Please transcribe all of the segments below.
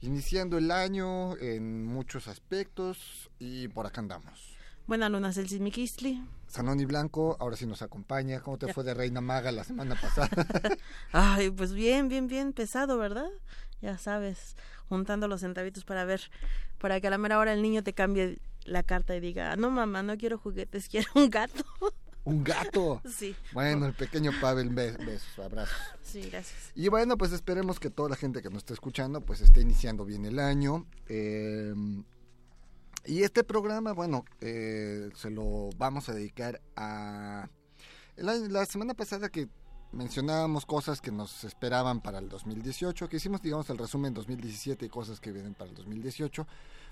iniciando el año en muchos aspectos y por acá andamos. Buenas lunas, el Sismiquistli. Sanoni Blanco, ahora sí nos acompaña. ¿Cómo te fue de Reina Maga la semana pasada? Ay, pues bien, bien, bien pesado, ¿verdad? Ya sabes, juntando los centavitos para ver, para que a la mera hora el niño te cambie la carta y diga, no mamá, no quiero juguetes, quiero un gato. Un gato. Sí. Bueno, el pequeño Pavel, be- besos, abrazos. Sí, gracias. Y bueno, pues esperemos que toda la gente que nos está escuchando, pues esté iniciando bien el año. Eh, y este programa, bueno, eh, se lo vamos a dedicar a... año- la semana pasada que mencionábamos cosas que nos esperaban para el 2018, que hicimos, digamos, el resumen 2017 y cosas que vienen para el 2018,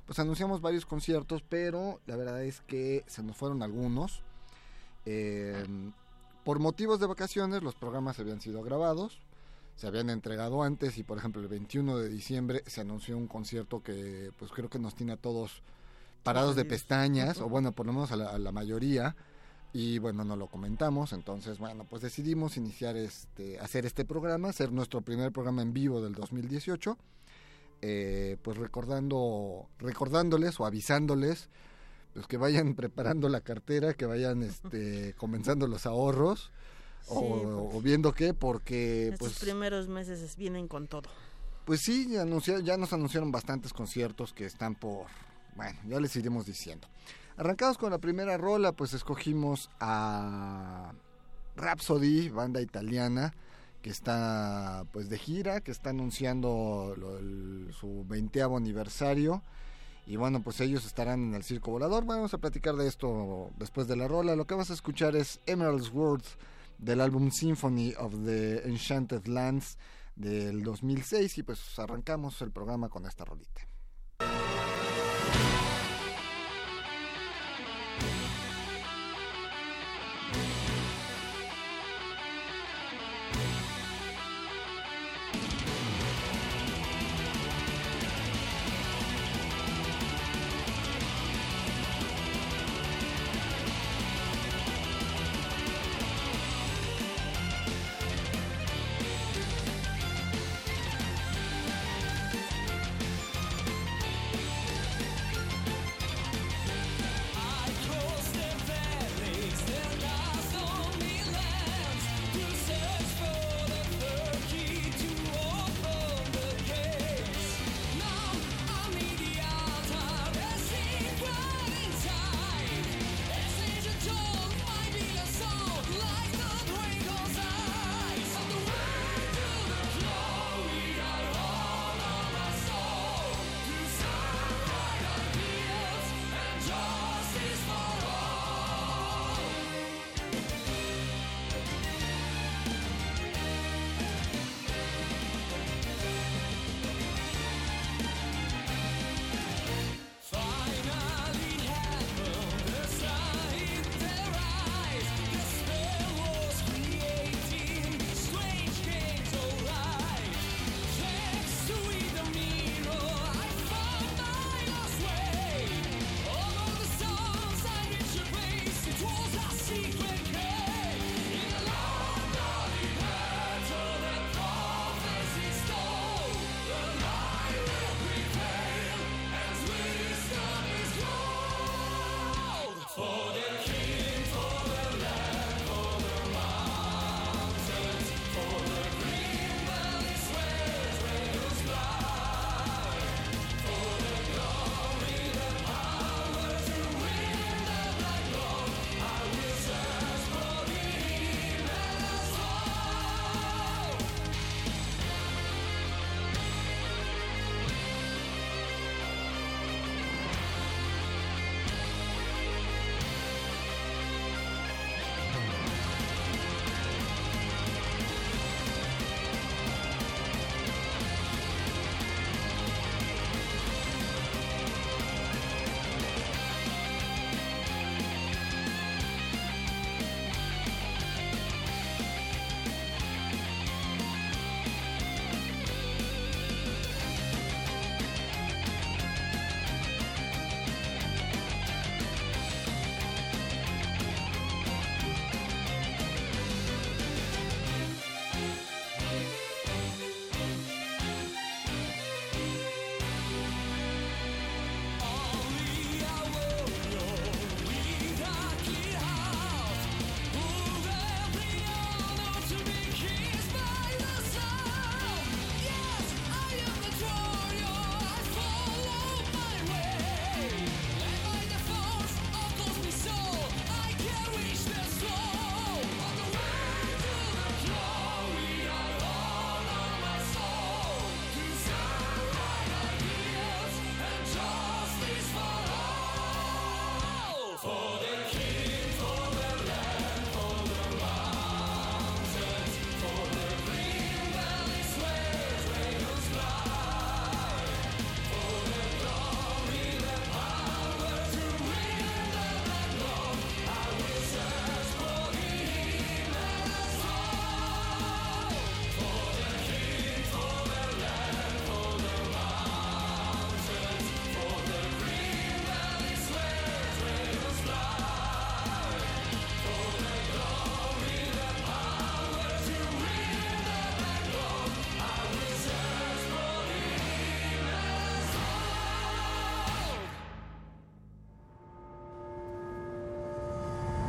pues anunciamos varios conciertos, pero la verdad es que se nos fueron algunos. Eh, por motivos de vacaciones, los programas habían sido grabados, se habían entregado antes y, por ejemplo, el 21 de diciembre se anunció un concierto que, pues creo que nos tiene a todos parados de pestañas, o bueno, por lo menos a la, a la mayoría, y bueno, no lo comentamos, entonces, bueno, pues decidimos iniciar este, hacer este programa, hacer nuestro primer programa en vivo del 2018, eh, pues recordando, recordándoles o avisándoles pues que vayan preparando la cartera, que vayan este, comenzando los ahorros Sí, o, o viendo qué, porque Estos pues, primeros meses es- vienen con todo. pues sí, ya, ya nos anunciaron bastantes conciertos que están por, bueno, ya les iremos diciendo. Arrancamos con la primera rola, pues escogimos a Rhapsody, banda italiana, que está pues de gira, que está anunciando lo- el- su 20 aniversario. Y bueno, pues ellos estarán en el Circo Volador. Vamos a platicar de esto después de la rola. Lo que vas a escuchar es Emerald's World del álbum Symphony of the Enchanted Lands del 2006 y pues arrancamos el programa con esta rolita.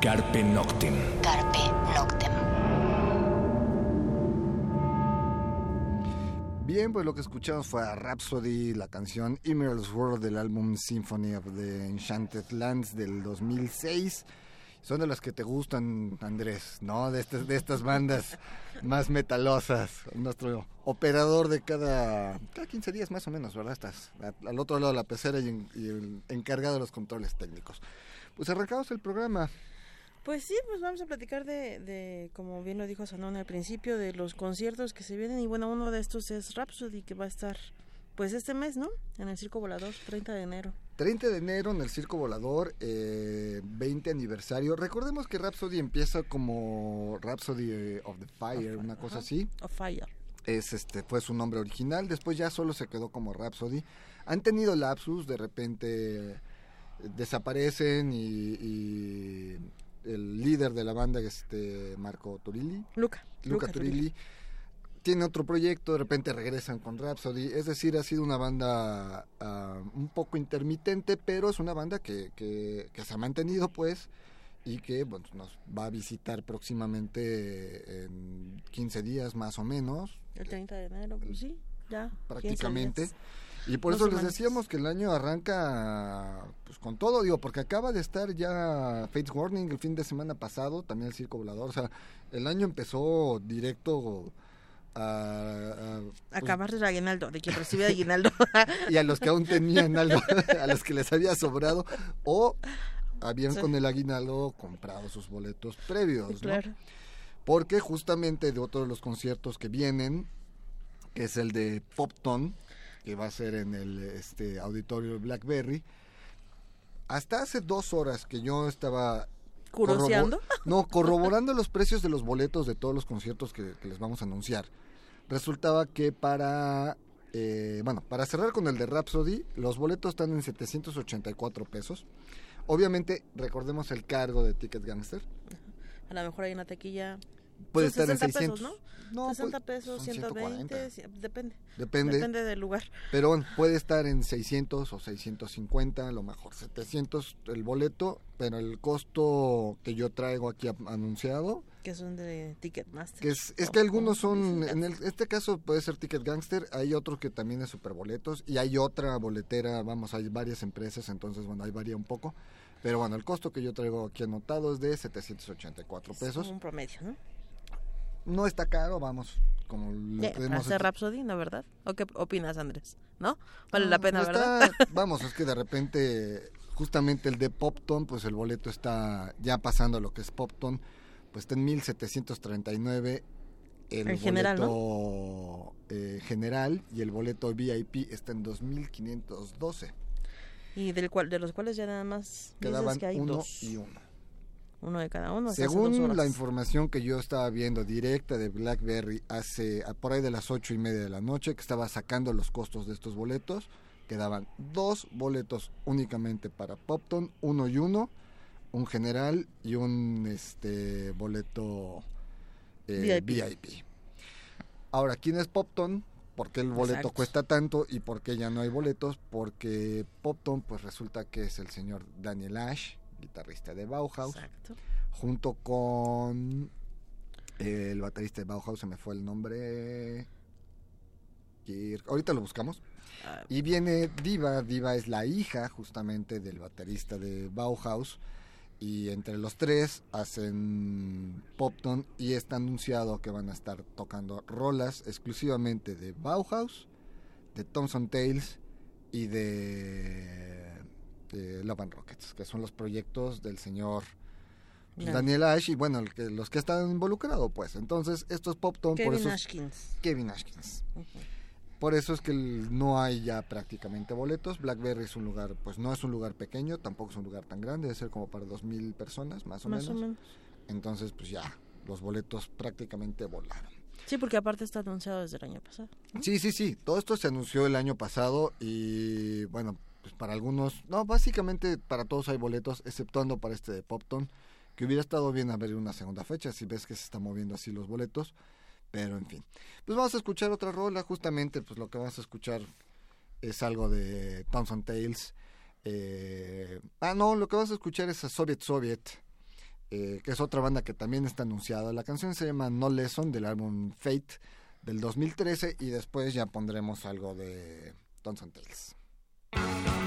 Carpe Noctem. Carpe Noctem. Bien, pues lo que escuchamos fue a Rhapsody, la canción Emerald's World del álbum Symphony of the Enchanted Lands del 2006. Son de las que te gustan, Andrés, ¿no? De estas, de estas bandas más metalosas. Nuestro operador de cada, cada 15 días más o menos, ¿verdad? Estás al otro lado de la pecera y, y el encargado de los controles técnicos. Pues arrancamos el programa. Pues sí, pues vamos a platicar de, de, como bien lo dijo Sanón al principio, de los conciertos que se vienen. Y bueno, uno de estos es Rhapsody, que va a estar pues este mes, ¿no? En el Circo Volador, 30 de enero. 30 de enero en el Circo Volador, eh, 20 aniversario. Recordemos que Rhapsody empieza como Rhapsody of the Fire, of, una cosa así. Of Fire. Es este, fue su nombre original, después ya solo se quedó como Rhapsody. Han tenido lapsus, de repente desaparecen y, y el líder de la banda, este Marco Turilli, Luca. Luca, Luca Turilli, Turilli, tiene otro proyecto, de repente regresan con Rhapsody, es decir, ha sido una banda uh, un poco intermitente, pero es una banda que, que, que, se ha mantenido pues y que bueno, nos va a visitar próximamente en 15 días más o menos. El 30 de enero, pues sí, ya. Prácticamente. Y por eso les decíamos que el año arranca pues con todo, digo, porque acaba de estar ya Fates Warning el fin de semana pasado, también el Circo Volador, o sea, el año empezó directo a... a pues, acabar el aguinaldo, de quien recibe aguinaldo. y a los que aún tenían algo, a los que les había sobrado, o habían sí. con el aguinaldo comprado sus boletos previos. Claro. Porque justamente de otro de los conciertos que vienen, que es el de Popton, que va a ser en el este auditorio Blackberry. Hasta hace dos horas que yo estaba ¿Curoseando? Corrobor no, corroborando los precios de los boletos de todos los conciertos que, que les vamos a anunciar. Resultaba que para, eh, bueno, para cerrar con el de Rhapsody, los boletos están en 784 pesos. Obviamente, recordemos el cargo de Ticket Gangster. A lo mejor hay una taquilla puede estar en 600. Pesos, ¿no? no 60 pesos, 120, 140. depende. Depende. Depende del lugar. Pero bueno, puede estar en 600 o 650, a lo mejor 700 el boleto, pero el costo que yo traigo aquí anunciado. Que son de Ticketmaster. Que es, es que algunos son, en el, este caso puede ser Ticket Gangster, hay otro que también es Superboletos y hay otra boletera, vamos, hay varias empresas, entonces bueno, ahí varía un poco. Pero bueno, el costo que yo traigo aquí anotado es de 784 pesos. Es un promedio, ¿no? No está caro, vamos, como lo yeah, podemos hacer Rhapsody, ¿no verdad? ¿O qué opinas, Andrés? ¿No? Vale no, la pena, no está, ¿verdad? vamos, es que de repente justamente el de Popton, pues el boleto está ya pasando lo que es Popton, pues está en 1739 el en boleto general, ¿no? eh, general y el boleto VIP está en 2512. Y del cual de los cuales ya nada más quedaban que hay uno dos. y uno uno de cada uno. Según la información que yo estaba viendo directa de BlackBerry hace por ahí de las ocho y media de la noche, que estaba sacando los costos de estos boletos, quedaban dos boletos únicamente para Popton, uno y uno, un general y un este boleto eh, VIP. VIP. Ahora, ¿quién es Popton? ¿Por qué el boleto Exacto. cuesta tanto y por qué ya no hay boletos? Porque Popton, pues resulta que es el señor Daniel Ash, guitarrista de Bauhaus, Exacto. junto con eh, el baterista de Bauhaus, se me fue el nombre. Kirk. Ahorita lo buscamos. Ah, Y viene Diva. Diva es la hija justamente del baterista de Bauhaus. Y entre los tres hacen Popton y está anunciado que van a estar tocando rolas exclusivamente de Bauhaus, de Thompson Tales y de, de Love and Rockets, que son los proyectos del señor pues. Daniel Ash y bueno, el que, los que están involucrados pues. Entonces, esto es Popton, por Kevin eso... Ashkins. Kevin Ashkins. Por eso es que el- no hay ya prácticamente boletos. Blackberry es un lugar, pues no es un lugar pequeño, tampoco es un lugar tan grande, debe ser como para dos mil personas, más o Más menos. o menos. Entonces, pues ya, los boletos prácticamente volaron. Sí, porque aparte está anunciado desde el año pasado. Sí, sí, sí, todo esto se anunció el año pasado y bueno, pues para algunos, no, básicamente para todos hay boletos, exceptuando para este de Popton, que hubiera estado bien haber una segunda fecha, si ves que se están moviendo así los boletos, pero en fin. Pues vamos a escuchar otra rola, justamente pues lo que vamos a escuchar es algo de Thompson Tales. Eh, ah, no, lo que vamos a escuchar es a Soviet Soviet. eh, que es otra banda que también está anunciada. La canción se llama No Lesson del álbum Fate del 2013 y después ya pondremos algo de Tons and Tales.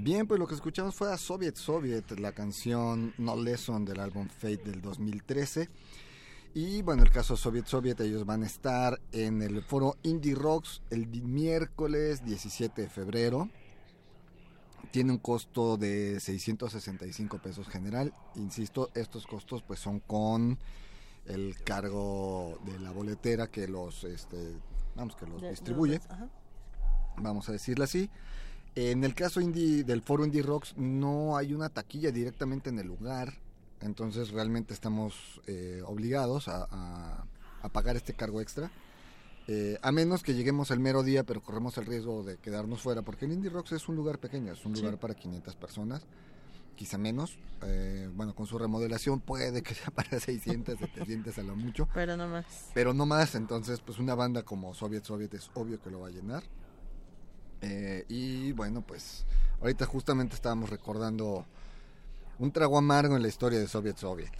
Bien, pues lo que escuchamos fue a Soviet Soviet, la canción No Lesson del álbum Fate del 2013. Y bueno, el caso Soviet Soviet, ellos van a estar en el foro Indie Rocks el miércoles 17 de febrero. Tiene un costo de 665 pesos general. Insisto, estos costos pues son con el cargo de la boletera que los, este, vamos, que los distribuye, vamos a decirlo así. En el caso indie, del foro Indie Rocks no hay una taquilla directamente en el lugar, entonces realmente estamos eh, obligados a, pagar este cargo extra. Eh, a menos que lleguemos el mero día, pero corremos el riesgo de quedarnos fuera, porque el Indie Rocks es un lugar pequeño, es un lugar para 500 personas, quizá menos. Eh, bueno, con su remodelación puede que sea para 600, 700 a lo mucho. Pero no más. Pero no más, entonces pues una banda como Soviet Soviet es obvio que lo va a llenar. Y bueno, pues ahorita justamente estábamos recordando un trago amargo en la historia de Soviet Soviet.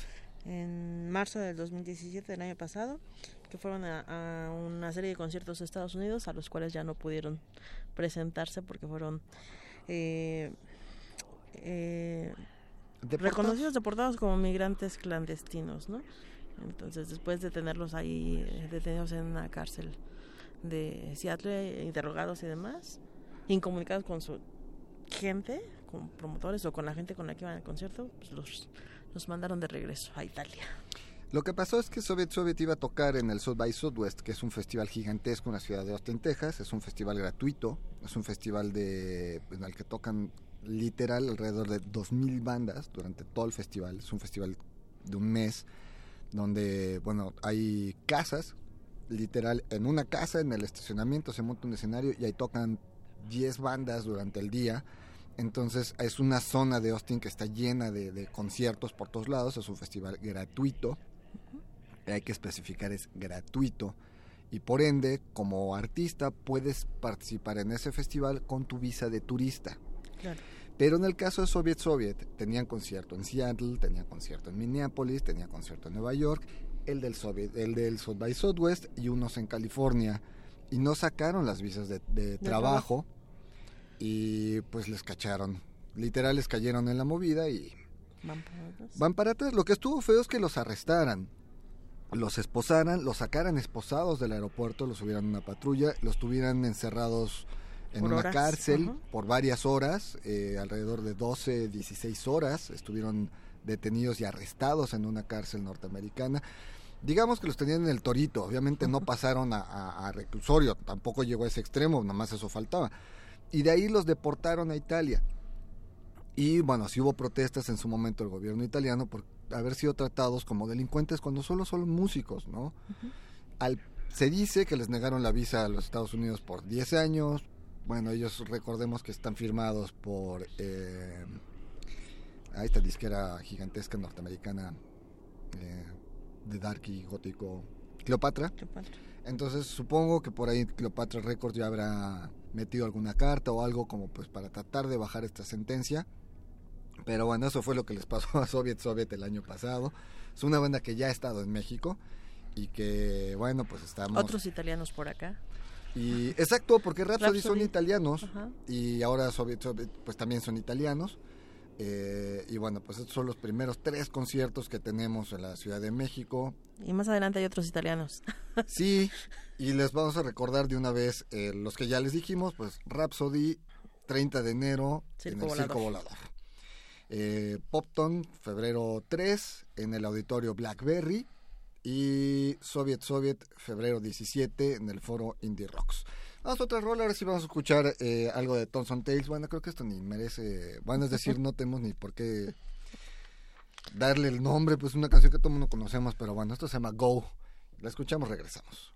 En marzo del 2017, del año pasado, que fueron a, una serie de conciertos de Estados Unidos a los cuales ya no pudieron presentarse porque fueron eh, eh, reconocidos, deportados como migrantes clandestinos, ¿no? Entonces, después de tenerlos ahí eh, detenidos en una cárcel de Seattle, interrogados y demás, incomunicados con su gente, con promotores o con la gente con la que iban al concierto, pues los, los mandaron de regreso a Italia. Lo que pasó es que Soviet Soviet iba a tocar en el South by Southwest, que es un festival gigantesco en la ciudad de Austin, Texas. Es un festival gratuito, es un festival de, en el que tocan literal alrededor de 2.000 bandas durante todo el festival. Es un festival de un mes donde, bueno, hay casas, literal, en una casa, en el estacionamiento se monta un escenario y ahí tocan 10 bandas durante el día. Entonces es una zona de Austin que está llena de, conciertos por todos lados. Es un festival gratuito. Hay que especificar, es gratuito. Y por ende, como artista, puedes participar en ese festival con tu visa de turista. Pero en el caso de Soviet Soviet, tenían concierto en Seattle, tenían concierto en Minneapolis, tenían concierto en Nueva York, el del Soviet, el del South by Southwest y unos en California. Y no sacaron las visas de, trabajo y pues les cacharon. Literal les cayeron en la movida y... Van para atrás. Lo que estuvo feo es que los arrestaran, los esposaran, los sacaran esposados del aeropuerto, los subieran a una patrulla, los tuvieran encerrados en una cárcel por varias horas, eh, alrededor de 12, 16 horas, estuvieron detenidos y arrestados en una cárcel norteamericana. Digamos que los tenían en el torito, obviamente no pasaron a, a reclusorio, tampoco llegó a ese extremo, nomás eso faltaba y de ahí los deportaron a Italia. Y bueno, sí hubo protestas en su momento del gobierno italiano por haber sido tratados como delincuentes cuando solo son músicos, ¿no? Al, se dice que les negaron la visa a los Estados Unidos por 10 años. Bueno, ellos recordemos que están firmados por eh, a esta disquera gigantesca norteamericana eh, de dark y gótico Cleopatra. Cleopatra. Entonces supongo que por ahí Cleopatra Records ya habrá metido alguna carta o algo como pues para tratar de bajar esta sentencia. Pero bueno, eso fue lo que les pasó a Soviet Soviet el año pasado. Es una banda que ya ha estado en México y que bueno, pues estamos... Otros italianos por acá. Y exacto, porque Rhapsody, son italianos y ahora Soviet Soviet pues también son italianos. Eh, y bueno, pues estos son los primeros tres conciertos que tenemos en la Ciudad de México. Y más adelante hay otros italianos. sí, y les vamos a recordar de una vez eh, los que ya les dijimos, pues Rhapsody, 30 de enero en el Circo Volador. Eh, Popton, febrero 3, en el auditorio Blackberry. Y Soviet Soviet, febrero 17, en el foro Indie Rocks. Vamos a otra rola, ahora sí vamos a escuchar eh, algo de Thompson Tales. Bueno, creo que esto ni merece. Bueno, es decir, no tenemos ni por qué darle el nombre, pues una canción que todo el mundo conocemos, pero bueno, esto se llama Go. La escuchamos, regresamos.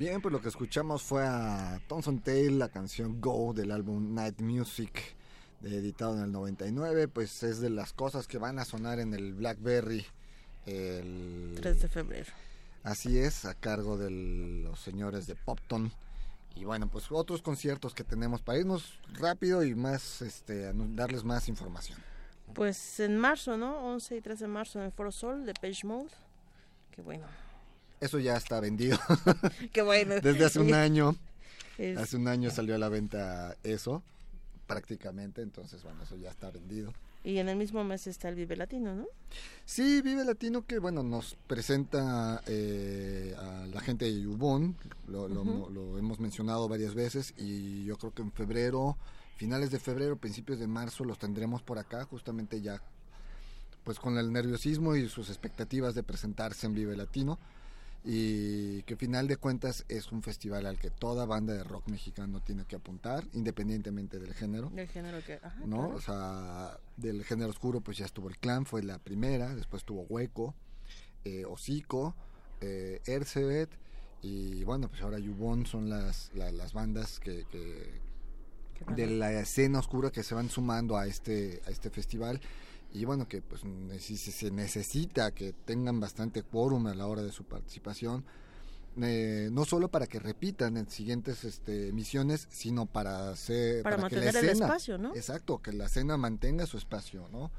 Bien, pues lo que escuchamos fue a Thompson Tail, la canción Go del álbum Night Music, editado en el 99. Pues es de las cosas que van a sonar en el Blackberry el 3 de febrero. Así es, a cargo de los señores de Popton. Y bueno, pues otros conciertos que tenemos para irnos rápido y más, este, darles más información. Pues en marzo, ¿no? 11 y 13 de marzo en el Foro Sol de Page Mode. Qué bueno. Eso ya está vendido. Qué bueno. Desde hace un año. Hace un año salió a la venta eso, prácticamente. Entonces, bueno, eso ya está vendido. Y en el mismo mes está el Vive Latino, ¿no? Sí, Vive Latino que, bueno, nos presenta eh, a la gente de Yubón. Lo, lo hemos mencionado varias veces. Y yo creo que en febrero, finales de febrero, principios de marzo, los tendremos por acá, justamente ya pues con el nerviosismo y sus expectativas de presentarse en Vive Latino y que final de cuentas es un festival al que toda banda de rock mexicano tiene que apuntar, independientemente del género. Del género que, ajá, ¿no? O sea, del género oscuro pues ya estuvo el Clan, fue la primera, después tuvo Hueco, eh, Hocico, eh, Ercebet y bueno, pues ahora Yubon son las, las bandas que, que de la escena oscura que se van sumando a este a este festival y bueno que pues se necesita que tengan bastante quórum a la hora de su participación eh, no solo para que repitan en siguientes este, emisiones sino para hacer para, mantener el espacio no exacto que la escena mantenga su espacio no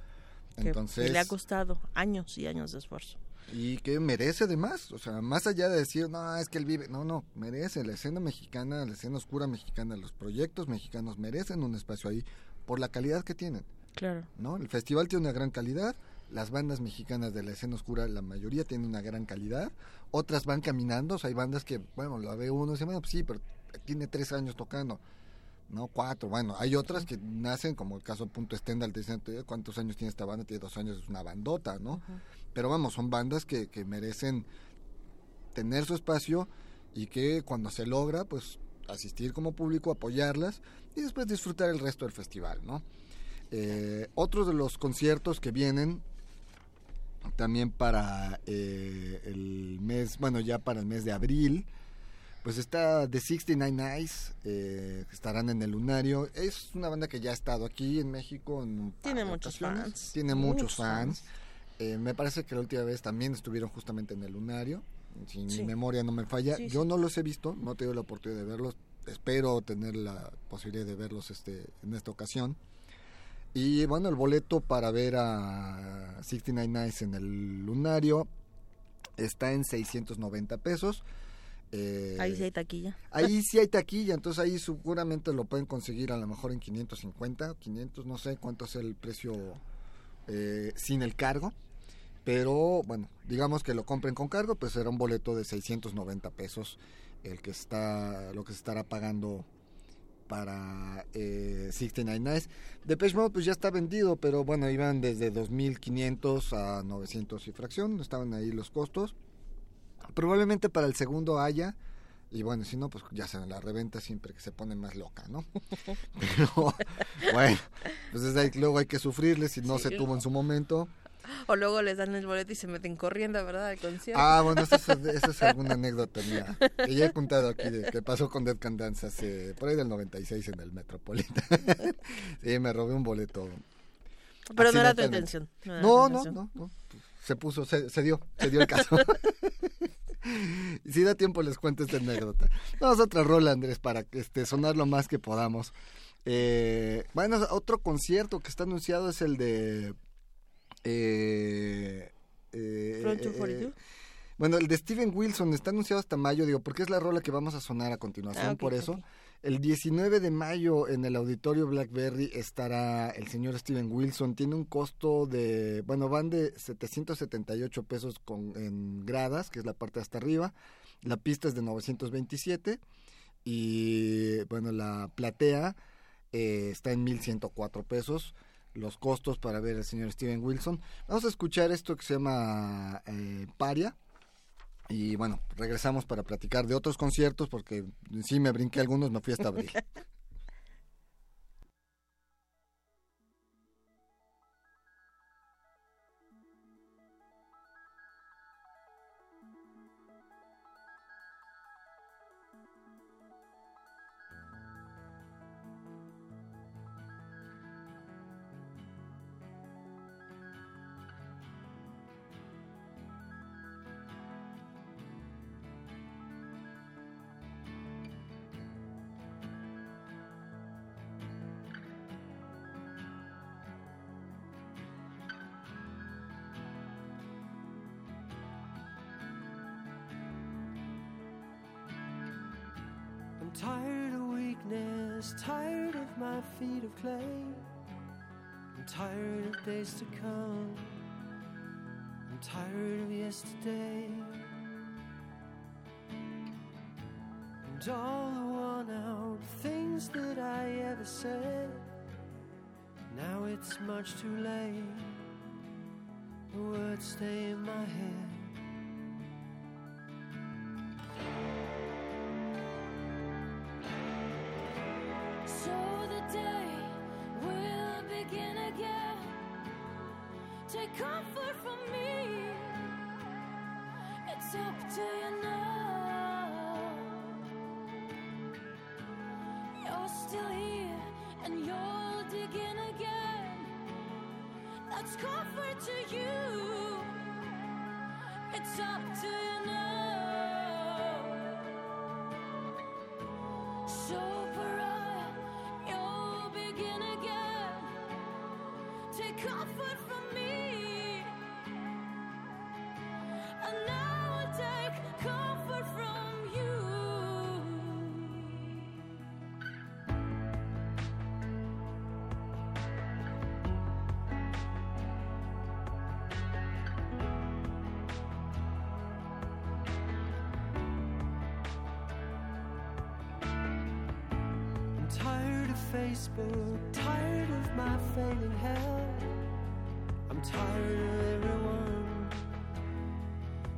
entonces le ha costado años y años de esfuerzo. Y que merece además, o sea, más allá de decir, no, es que él vive, no, no, merece, la escena mexicana, la escena oscura mexicana, los proyectos mexicanos merecen un espacio ahí por la calidad que tienen. Claro. ¿no? El festival tiene una gran calidad, las bandas mexicanas de la escena oscura, la mayoría tienen una gran calidad, otras van caminando, o sea, hay bandas que, bueno, la ve uno y dice, bueno, pues sí, pero tiene tres años tocando, ¿no? Cuatro, bueno, hay otras que nacen, como el caso Punto Stendhal, te dicen, ¿cuántos años tiene esta banda? Tiene dos años, es una bandota, ¿no? Pero vamos, son bandas que, que merecen tener su espacio y que cuando se logra, pues asistir como público, apoyarlas y después disfrutar el resto del festival, ¿no? Eh, otros de los conciertos que vienen también para eh, el mes, bueno, ya para el mes de abril, pues está The 69 Eyes, eh, estarán en el Lunario. Es una banda que ya ha estado aquí en México. En Tiene muchos fans. Tiene muchos, fans. Eh, me parece que la última vez también estuvieron justamente en el Lunario. Si mi memoria no me falla. Yo no los he visto, no he tenido la oportunidad de verlos. Espero tener la posibilidad de verlos este, en esta ocasión. Y bueno, el boleto para ver a 69 Nights en el Lunario está en 690 pesos. Eh, ahí sí hay taquilla. Ahí sí hay taquilla, entonces ahí seguramente lo pueden conseguir a lo mejor en 550, 500, no sé cuánto es el precio eh, sin el cargo. Pero bueno, digamos que lo compren con cargo, pues será un boleto de 690 pesos el que está, lo que se estará pagando para eh, 69 Nights. Depeche Mode pues ya está vendido, pero bueno, iban desde 2.500 a 900 y fracción, estaban ahí los costos. Probablemente para el segundo haya, y bueno, si no, pues ya saben, la reventa siempre que se pone más loca, ¿no? Pero bueno, pues luego hay que sufrirle si no se tuvo en su momento. O luego les dan el boleto y se meten corriendo, ¿verdad? Al concierto. Ah, bueno, esa es, alguna anécdota mía. Que ya he contado aquí de que pasó con Dead Can Dance hace, por ahí del 96 en el Metropolitan. sí, me robé un boleto. Pero no era tu intención. No, no, no, no, Se puso, se, se dio, se dio el caso. si da tiempo les cuento esta anécdota. Vamos a otra rola, Andrés, para este, sonar lo más que podamos. Eh, bueno, otro concierto que está anunciado es el de... Eh, eh, bueno, el de Steven Wilson está anunciado hasta mayo, digo, porque es la rola que vamos a sonar a continuación, ah, por eso. El 19 de mayo en el auditorio Blackberry estará el señor Steven Wilson. Tiene un costo de, bueno, van de 778 pesos con, en gradas, que es la parte hasta arriba. La pista es de 927 y, bueno, la platea eh, está en 1104 pesos. Los costos para ver al señor Steven Wilson. Vamos a escuchar esto que se llama eh, Paria y bueno, regresamos para platicar de otros conciertos porque sí me brinqué algunos, me fui hasta abril. tired of weakness, tired of my feet of clay. I'm tired of days to come. I'm tired of yesterday. And all the worn out things that I ever said. Now it's much too late. The words stay in my head.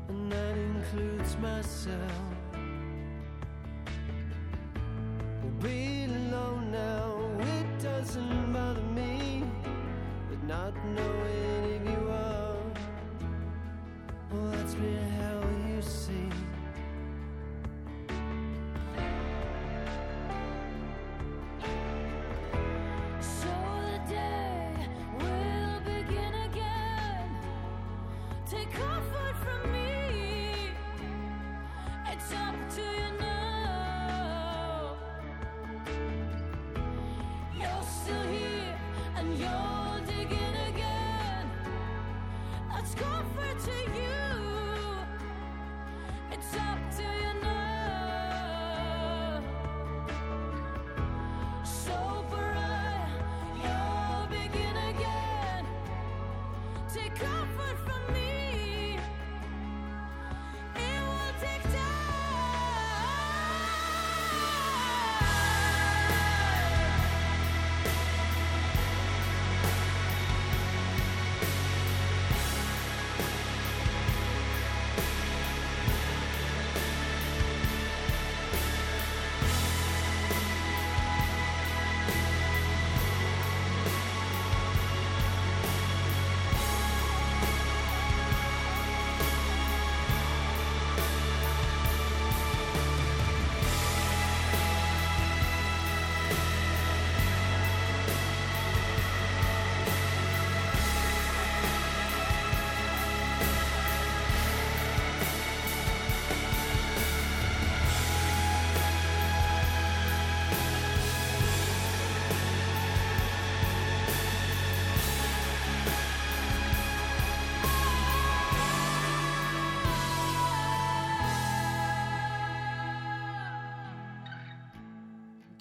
and that includes myself. We're be alone now, it doesn't bother me, but not knowing if you are, well, that's been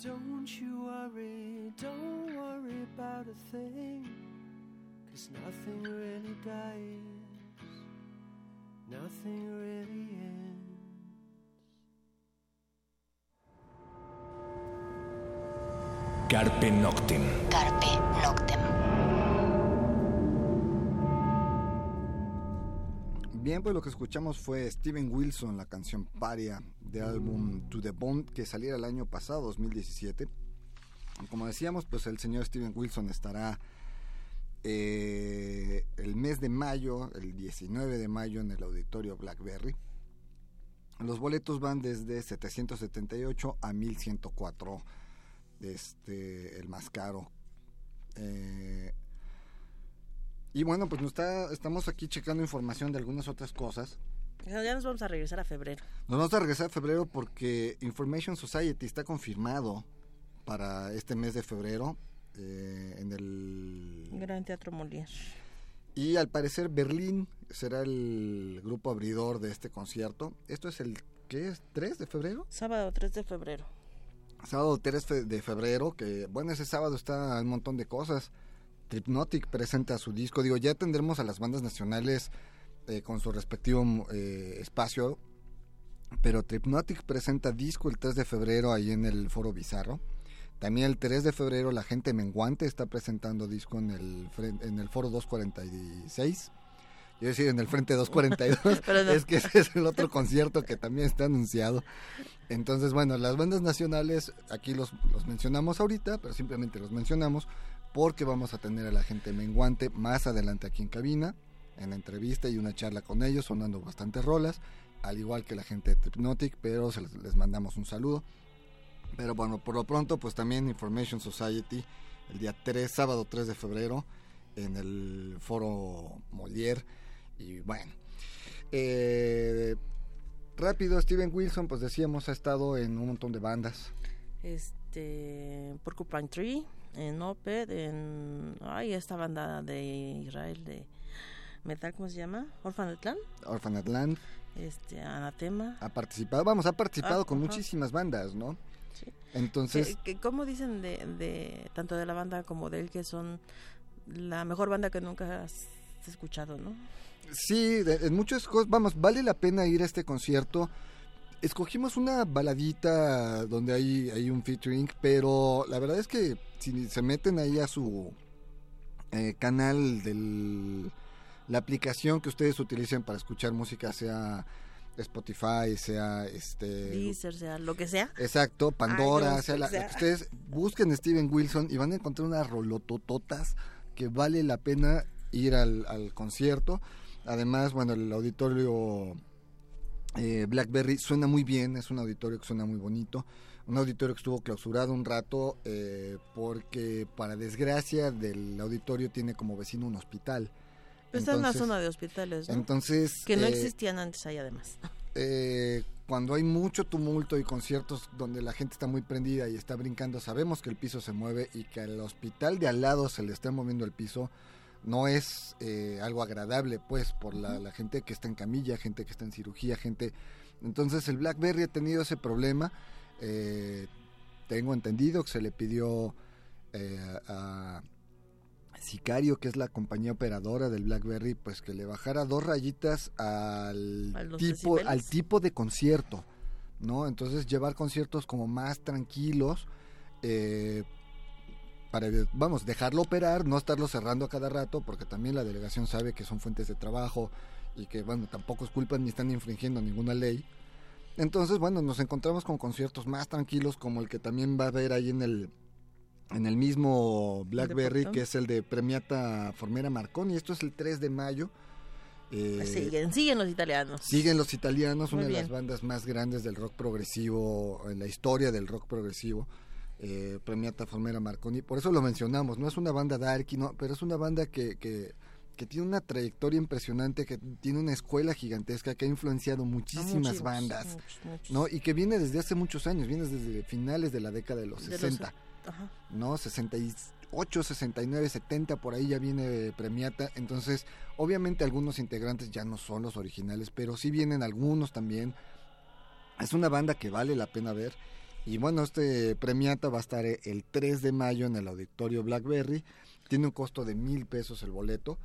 Don't you worry, don't worry about a thing. Cause nothing really dies, nothing really ends. Carpe Noctem. Carpe Noctem. Bien, pues lo que escuchamos fue Steven Wilson, la canción Paria de álbum To The Bone que saliera el año pasado, 2017. Como decíamos, pues el señor Steven Wilson estará eh, el mes de mayo, el 19 de mayo en el auditorio Blackberry. Los boletos van desde 778 a 1104, este, el más caro. Eh, y bueno, pues nos está, estamos aquí checando información de algunas otras cosas. Ya nos vamos a regresar a febrero. Nos vamos a regresar a febrero porque Information Society está confirmado para este mes de febrero eh, en el Gran Teatro Molière. y al parecer Berlín será el grupo abridor de este concierto. Esto es el ¿qué es? 3 de febrero. Sábado 3 de febrero. Sábado 3 fe- de febrero, que bueno, ese sábado está un montón de cosas. Tripnotic presenta su disco. Digo, ya tendremos a las bandas nacionales eh, con su respectivo eh, espacio. Pero Tripnotic presenta disco el 3 de febrero ahí en el Foro Bizarro. También el 3 de febrero la gente menguante está presentando disco en el, en el Foro 246. Yo decir en el Frente 242. Pero no. Es que ese es el otro concierto que también está anunciado. Entonces, bueno, las bandas nacionales, aquí los, los mencionamos ahorita, pero simplemente los mencionamos porque vamos a tener a la gente menguante más adelante aquí en cabina, en la entrevista y una charla con ellos, sonando bastantes rolas, al igual que la gente de Tripnotic, pero les mandamos un saludo. Pero bueno, por lo pronto, pues también Information Society, el día 3, sábado 3 de febrero, en el foro Molière. Y bueno, eh, rápido, Steven Wilson, pues decíamos, ha estado en un montón de bandas. Este, Porcupine Tree, en Opeth, en. Ay, esta banda de Israel de metal, ¿cómo se llama? Orphanet Land, Orphaned Land este, Anatema. ha participado, vamos, ha participado Ah, con muchísimas bandas, ¿no? Sí. Entonces, que, que ¿Cómo dicen de, de tanto de la banda como de él que son la mejor banda que nunca has escuchado, ¿no? sí, de- en muchas cosas, vamos, vale la pena ir a este concierto. Escogimos una baladita donde hay, hay un featuring, pero la verdad es que si se meten ahí a su eh, canal del la aplicación que ustedes utilicen para escuchar música, sea Spotify, sea este Deezer, sea lo que sea. Exacto, Pandora, Ay, sea la- ustedes busquen Steven Wilson y van a encontrar unas rolotototas que vale la pena ir al, al concierto. Además, bueno, el auditorio eh, Blackberry suena muy bien, es un auditorio que suena muy bonito. Un auditorio que estuvo clausurado un rato eh, porque, para desgracia del auditorio, tiene como vecino un hospital. Pero está en una Entonces- zona de hospitales, ¿no? Entonces, que no eh, existían antes ahí además. eh, cuando hay mucho tumulto y conciertos donde la gente está muy prendida y está brincando, sabemos que el piso se mueve y que al hospital de al lado se le está moviendo el piso, no es eh, algo agradable, pues, por la, la gente que está en camilla, gente que está en cirugía, gente... Entonces el BlackBerry ha tenido ese problema. eh, tengo entendido que se le pidió eh, a Sicario, que es la compañía operadora del BlackBerry, pues que le bajara dos rayitas al tipo, decibeles. al tipo de concierto, ¿no? Entonces llevar conciertos como más tranquilos, eh, para, vamos, dejarlo operar, no estarlo cerrando a cada rato, porque también la delegación sabe que son fuentes de trabajo y que, bueno, tampoco es culpa ni están infringiendo ninguna ley. Entonces, bueno, nos encontramos con conciertos más tranquilos, como el que también va a haber ahí en el en el mismo Blackberry, que es el de Premiata Formera Marconi. Esto es el 3 de mayo. Eh, siguen, siguen los italianos. Siguen los italianos, Muy una de bien. las bandas más grandes del rock progresivo, en la historia del rock progresivo, eh, Premiata Formera Marconi. Por eso lo mencionamos, no es una banda darky, no, pero es una banda que, que, que tiene una trayectoria impresionante, que tiene una escuela gigantesca, que ha influenciado muchísimas bandas, muchos, muchos. ¿no? Y que viene desde hace muchos años, viene desde finales de la década de los De los- 60. Ajá. ¿no? 68, 69, 70, por ahí ya viene Premiata. Entonces, obviamente algunos integrantes ya no son los originales, pero sí vienen algunos también. Es una banda que vale la pena ver. Y bueno, este premiata va a estar el 3 de mayo en el auditorio Blackberry. Tiene un costo de mil pesos el boleto.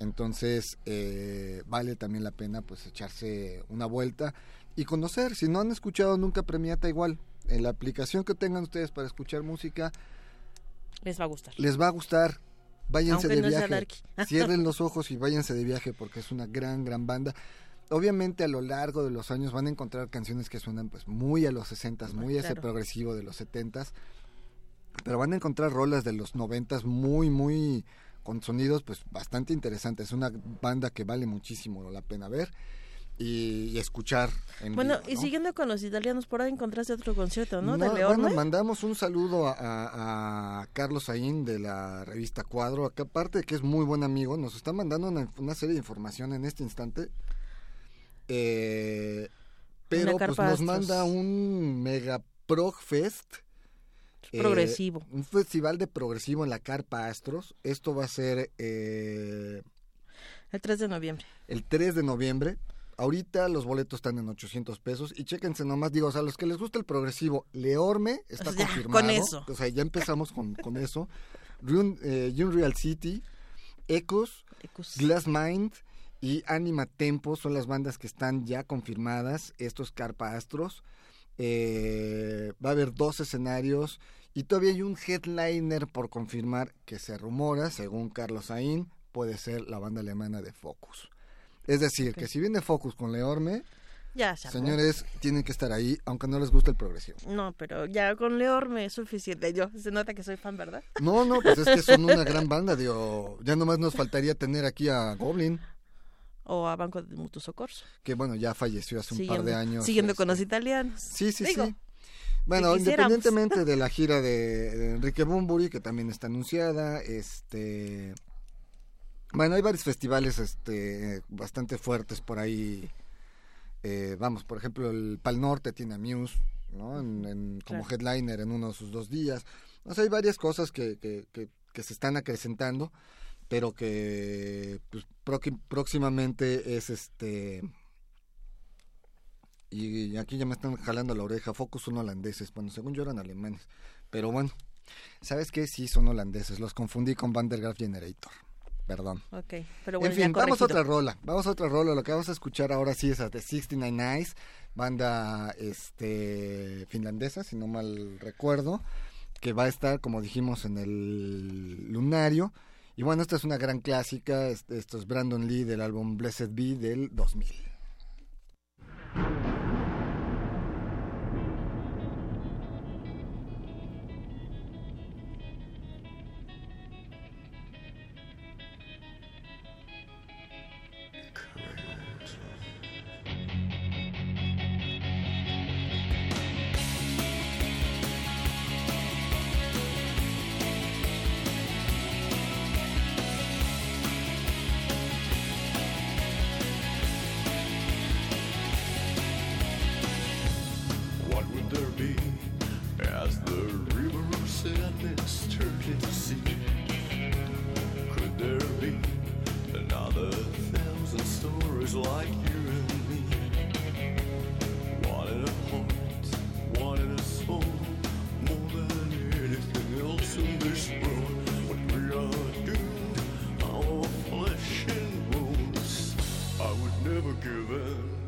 Entonces eh, vale también la pena pues echarse una vuelta y conocer. Si no han escuchado nunca Premiata igual, en la aplicación que tengan ustedes para escuchar música, les va a gustar. Les va a gustar. Váyanse Aunque de no viaje. Cierren los ojos y váyanse de viaje porque es una gran, gran banda. Obviamente a lo largo de los años van a encontrar canciones que suenan pues muy a los 60 muy a ese progresivo de los 70 pero van a encontrar rolas de los 90 muy, muy con sonidos pues bastante interesantes. Es una banda que vale muchísimo la pena ver y, y escuchar en Bueno, vivo, y siguiendo con los italianos, por ahí encontraste otro concierto, ¿no? No, de León. bueno, mandamos un saludo a, a- a Carlos Saín de la revista Cuadro, que aparte de que es muy buen amigo, nos está mandando una, una serie de información en este instante. Eh, pero pues nos manda un Mega Prog Fest. eh, progresivo. un festival de progresivo en la Carpa Astros. Esto va a ser eh, El 3 de noviembre. el 3 de noviembre. Ahorita los boletos están en 800 pesos y chéquense nomás, digo, o sea, los que les gusta el progresivo, Leorme está O sea, confirmado. con eso. O sea, ya empezamos con, con eso. Run, eh, Unreal City, Echoes, Ecos. Glass Mind y Anima Tempo son las bandas que están ya confirmadas. Estos Carpa Astros. Eh, va a haber dos escenarios y todavía hay un headliner por confirmar que se rumora, según Carlos Saín, puede ser la banda alemana de Focus. Es decir, que si viene Focus con Leorme, Ya se señores, tienen que estar ahí, aunque no les guste el progresivo. No, pero ya con Leorme es suficiente. Yo, se nota que soy fan, ¿verdad? No, no, pues es que son una gran banda, digo, ya nomás nos faltaría tener aquí a Goblin, O a Banco de Mutuo Socorso. que bueno, ya falleció hace un Siguiendo, par de años. siguiendo con este, los italianos. Sí, sí, Digo, sí. Bueno, independientemente de la gira de, de Enrique Bumburi, que también está anunciada, este... Bueno, hay varios festivales este, bastante fuertes por ahí. Eh, vamos, por ejemplo, el Pal Norte tiene a Muse, ¿no? En- en- como Claro. headliner en uno de sus dos días. O sea, hay varias cosas que, que, que, que se están acrecentando, pero que pues, próximamente es este... Y aquí ya me están jalando la oreja. Focus son holandeses. Bueno, según yo eran alemanes. Pero bueno, ¿sabes qué? Sí, son holandeses. Los confundí con Van der Graaf Generator. Perdón. Ok, pero bueno, en fin, ya vamos a otra rola. Vamos a otra rola. Lo que vamos a escuchar ahora sí es a The 69 Eyes, banda este finlandesa, si no mal recuerdo, que va a estar, como dijimos, en el Lunario. Y bueno, esta es una gran clásica. Este- Esto es Brandon Lee del álbum Blessed Be del 2000. good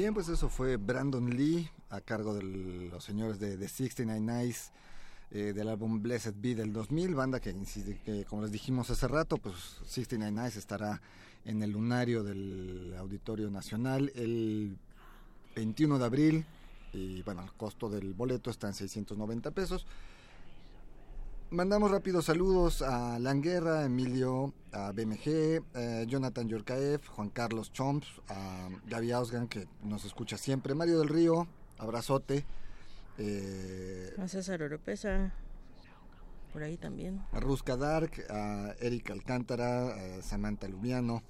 Bien, pues eso fue Brandon Lee a cargo de los señores de The 69 Nights eh, del álbum Blessed Be del 2000, banda que, como les dijimos hace rato, pues 69 Nights estará en el lunario del Auditorio Nacional el 21 de abril y bueno, el costo del boleto está en 690 pesos. Mandamos rápidos saludos a Languerra, Emilio, a BMG, eh, Jonathan Yorkaev, Juan Carlos Chomps, a Gaby Ausgan, que nos escucha siempre, Mario del Río, abrazote, eh, A César Oropesa. Por ahí también. a Ruska Dark, a Eric Alcántara, a Samantha Lubiano,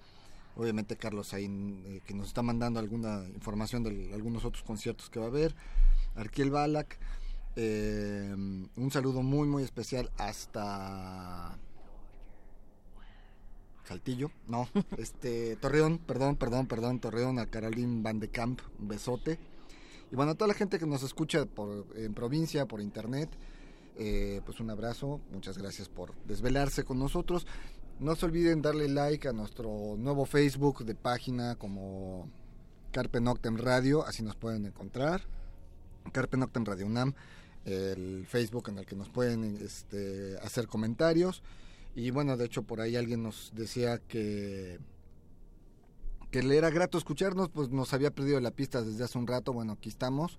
obviamente Carlos Saín, eh, que nos está mandando alguna información de algunos otros conciertos que va a haber, Arquiel Balak, eh, un saludo muy muy especial hasta Saltillo, no, este Torreón, perdón, perdón, perdón, Torreón, a Caroline Van de Camp, un besote. Y bueno, a toda la gente que nos escucha por, en provincia, por internet, eh, pues un abrazo, muchas gracias por desvelarse con nosotros. No se olviden darle like a nuestro nuevo Facebook de página como Carpe Noctem Radio, así nos pueden encontrar. Carpe Noctem Radio UNAM, el Facebook en el que nos pueden este, hacer comentarios. Y bueno, de hecho por ahí alguien nos decía que que le era grato escucharnos, pues nos había perdido la pista desde hace un rato. Bueno, aquí estamos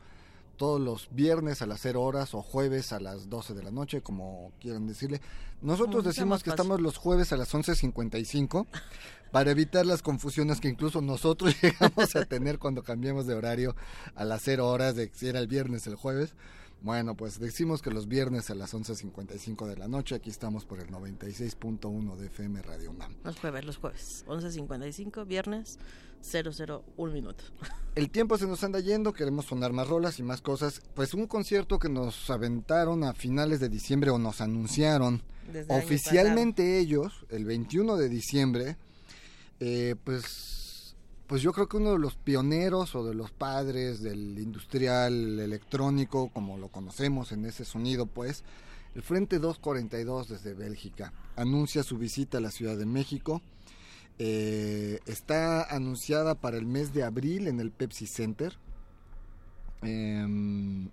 todos los viernes a las 0 horas o jueves a las 12 de la noche, como quieran decirle. Nosotros decimos que estamos los jueves a las 11.55 para evitar las confusiones que incluso nosotros llegamos a tener cuando cambiamos de horario a las 0 horas de si era el viernes el jueves. Bueno, pues decimos que los viernes a las 11.55 de la noche, aquí estamos por el 96.1 de FM Radio UNAM. Los jueves, los jueves. 11.55, viernes, 001 minuto. El tiempo se nos anda yendo, queremos sonar más rolas y más cosas. Pues un concierto que nos aventaron a finales de diciembre o nos anunciaron Desde oficialmente ellos, el 21 de diciembre, eh, pues, pues yo creo que uno de los pioneros o de los padres del industrial electrónico, como lo conocemos en ese sonido, pues, el Frente 242 desde Bélgica anuncia su visita a la Ciudad de México. Eh, está anunciada para el mes de abril en el Pepsi Center. Em,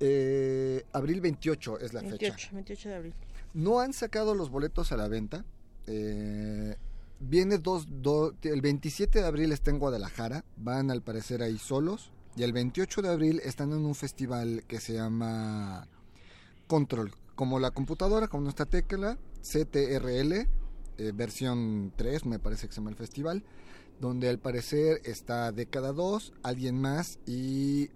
eh, abril 28 es la fecha. 28, 28 de abril. No han sacado los boletos a la venta. Eh, viene dos, do- el 27 de abril está en Guadalajara. Van al parecer ahí solos. Y el 28 de abril están en un festival que se llama Control. Como la computadora, como nuestra tecla, CTRL, eh, versión 3, me parece que se llama el festival. Donde al parecer está Década 2, alguien más y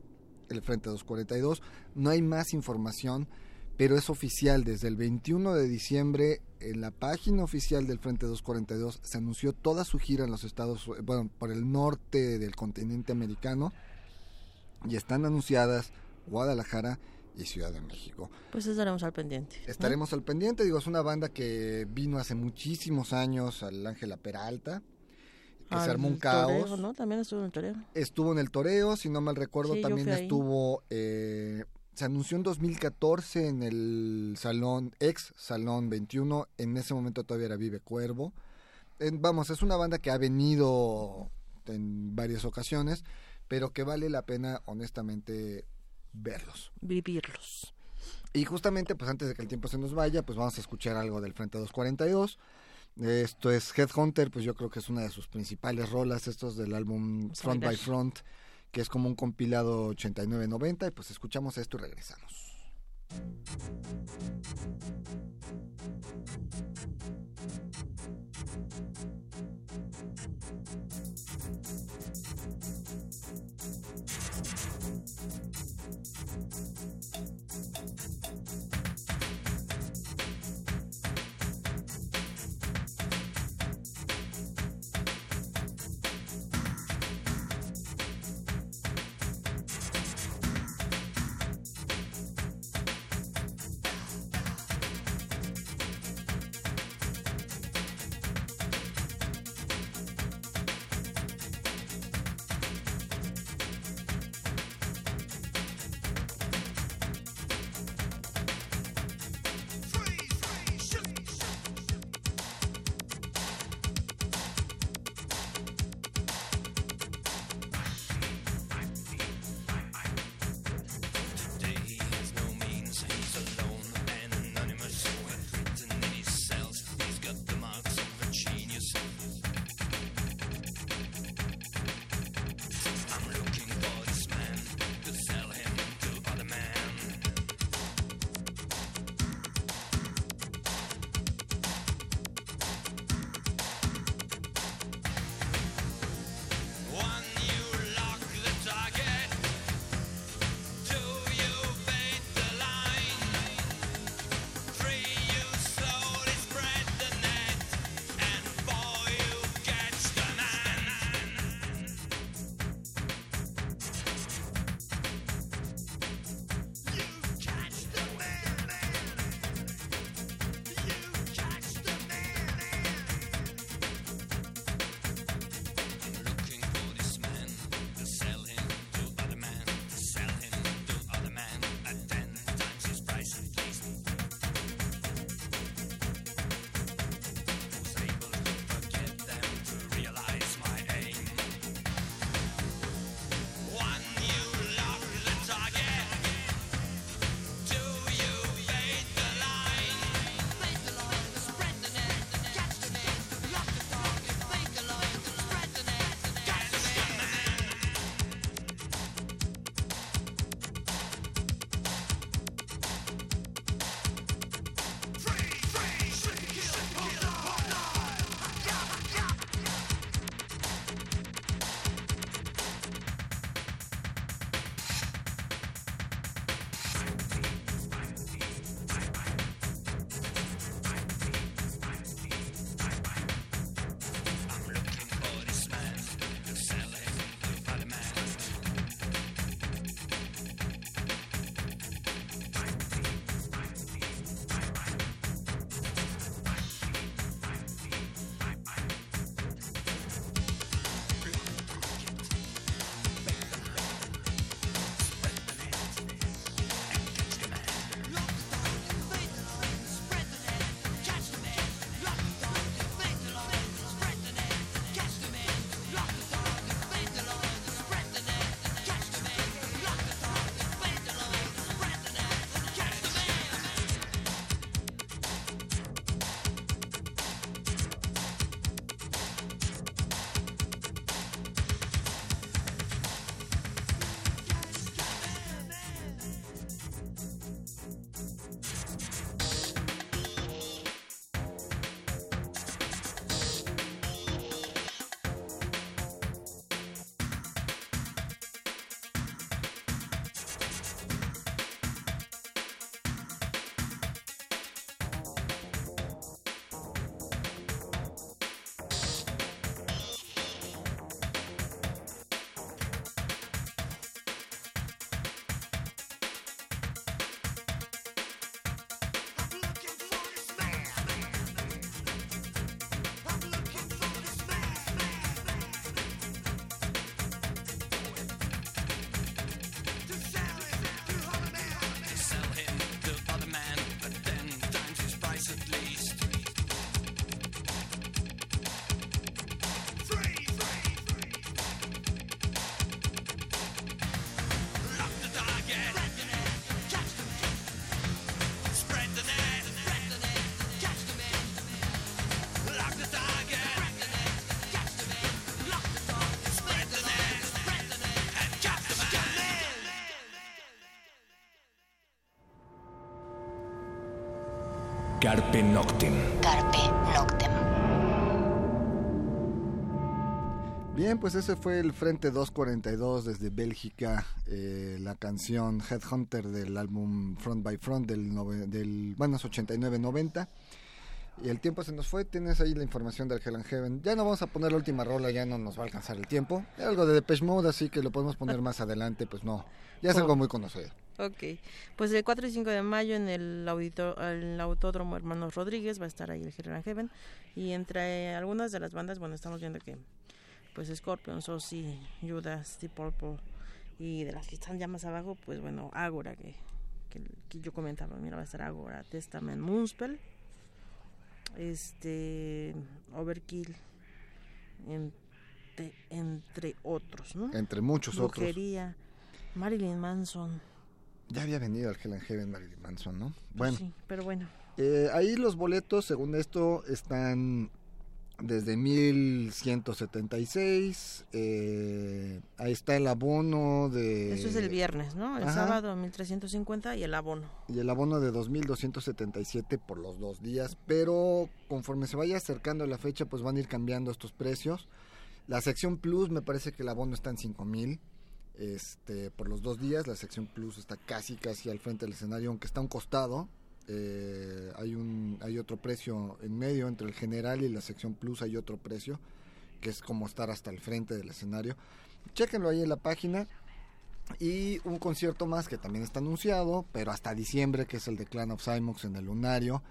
el Frente 242. No hay más información pero es oficial desde el 21 de diciembre en la página oficial del Frente 242 se anunció toda su gira en los Estados bueno por el norte del continente americano y están anunciadas Guadalajara y Ciudad de México. Pues estaremos al pendiente. ¿no? Estaremos al pendiente, digo, es una banda que vino hace muchísimos años al Ángela Peralta, que se armó un toreo, caos. ¿no? También estuvo en el toreo. Estuvo en el toreo, si no mal recuerdo, Sí, también estuvo, eh, se anunció en 2014 en el salón, ex Salón 21, en ese momento todavía era Vive Cuervo. En- vamos, es una banda que ha venido en varias ocasiones, pero que vale la pena honestamente verlos. Vivirlos. Y justamente, pues antes de que el tiempo se nos vaya, pues vamos a escuchar algo del Frente 242. Esto es Headhunter, pues yo creo que es una de sus principales rolas, estos del álbum Front by. Front, que es como un compilado 89-90 y pues escuchamos esto y regresamos. Carpe Noctem. Carpe Noctem. Bien, pues ese fue el Frente 242 desde Bélgica, eh, la canción Headhunter del álbum Front by Front del, del bueno, es 89-90. Y el tiempo se nos fue, tienes ahí la información del Hell and Heaven. Ya no vamos a poner la última rola, ya no nos va a alcanzar el tiempo. Hay algo de Depeche Mode, así que lo podemos poner más adelante, pues no. Ya es Oh. algo muy conocido. Ok, pues el 4 y 5 de mayo en el, Autódromo Hermanos Rodríguez va a estar ahí el and Heaven. Y entre algunas de las bandas, bueno, estamos viendo que pues Scorpions, Ozzy, Judas, Deep Purple y de las que están ya más abajo, pues bueno, Agora, que, que, que yo comentaba, mira, va a estar Agora, Testament, Moonspell, este, Overkill, entre, entre otros, ¿no? Entre muchos otros. Marilyn Manson. Ya había venido al Hell and Heaven Marilyn Manson, ¿no? Bueno, sí, pero bueno. Eh, ahí los boletos, según esto, están desde 1176. Eh, ahí está el abono de. Eso es el viernes, ¿no? El ajá. sábado 1350 y el abono. Y el abono de 2277 por los dos días. Pero conforme se vaya acercando la fecha, pues van a ir cambiando estos precios. La sección Plus, me parece que el abono está en 5000 este, por los dos días. La sección Plus está casi, casi al frente del escenario, aunque está a un costado. Eh, hay un hay otro precio en medio entre el general y la sección plus hay otro precio que es como estar hasta el frente del escenario chéquenlo ahí en la página y un concierto más que también está anunciado pero hasta diciembre que es el de Clan of Simox en el Lunario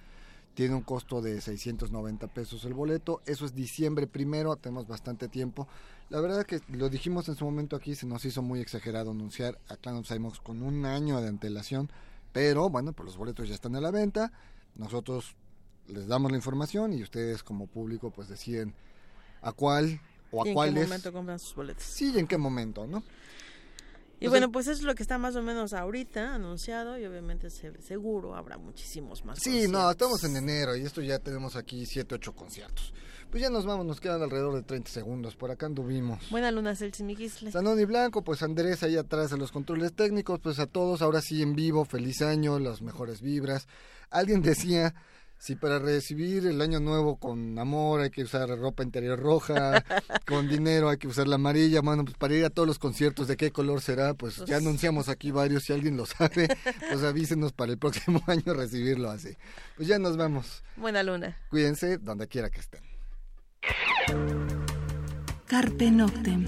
tiene un costo de 690 pesos el boleto eso es diciembre primero tenemos bastante tiempo la verdad que lo dijimos en su momento aquí se nos hizo muy exagerado anunciar a Clan of Simox con un año de antelación pero bueno, pues los boletos ya están a la venta. Nosotros les damos la información y ustedes como público pues deciden a cuál o a ¿Y en qué cuáles. momento compran sus boletos? Sí, y en qué momento, ¿no? Y bueno, pues eso es lo que está más o menos ahorita anunciado y obviamente se- seguro habrá muchísimos más. Sí, no, conciertos. estamos en enero y esto ya tenemos aquí 7, 8 conciertos. Pues ya nos vamos, nos quedan alrededor de 30 segundos. Por acá anduvimos. Buena luna, Celsi Miquisle. Sanón y Blanco, pues Andrés ahí atrás de los controles técnicos, pues a todos, ahora sí en vivo, feliz año, las mejores vibras. Alguien decía, si para recibir el año nuevo con amor hay que usar ropa interior roja, con dinero hay que usar la amarilla, bueno, pues para ir a todos los conciertos, ¿de qué color será? Pues ya anunciamos aquí varios, si alguien lo sabe, pues avísenos para el próximo año recibirlo así. Pues ya nos vamos, Buena luna. cuídense donde quiera que estén. Carpe Noctem.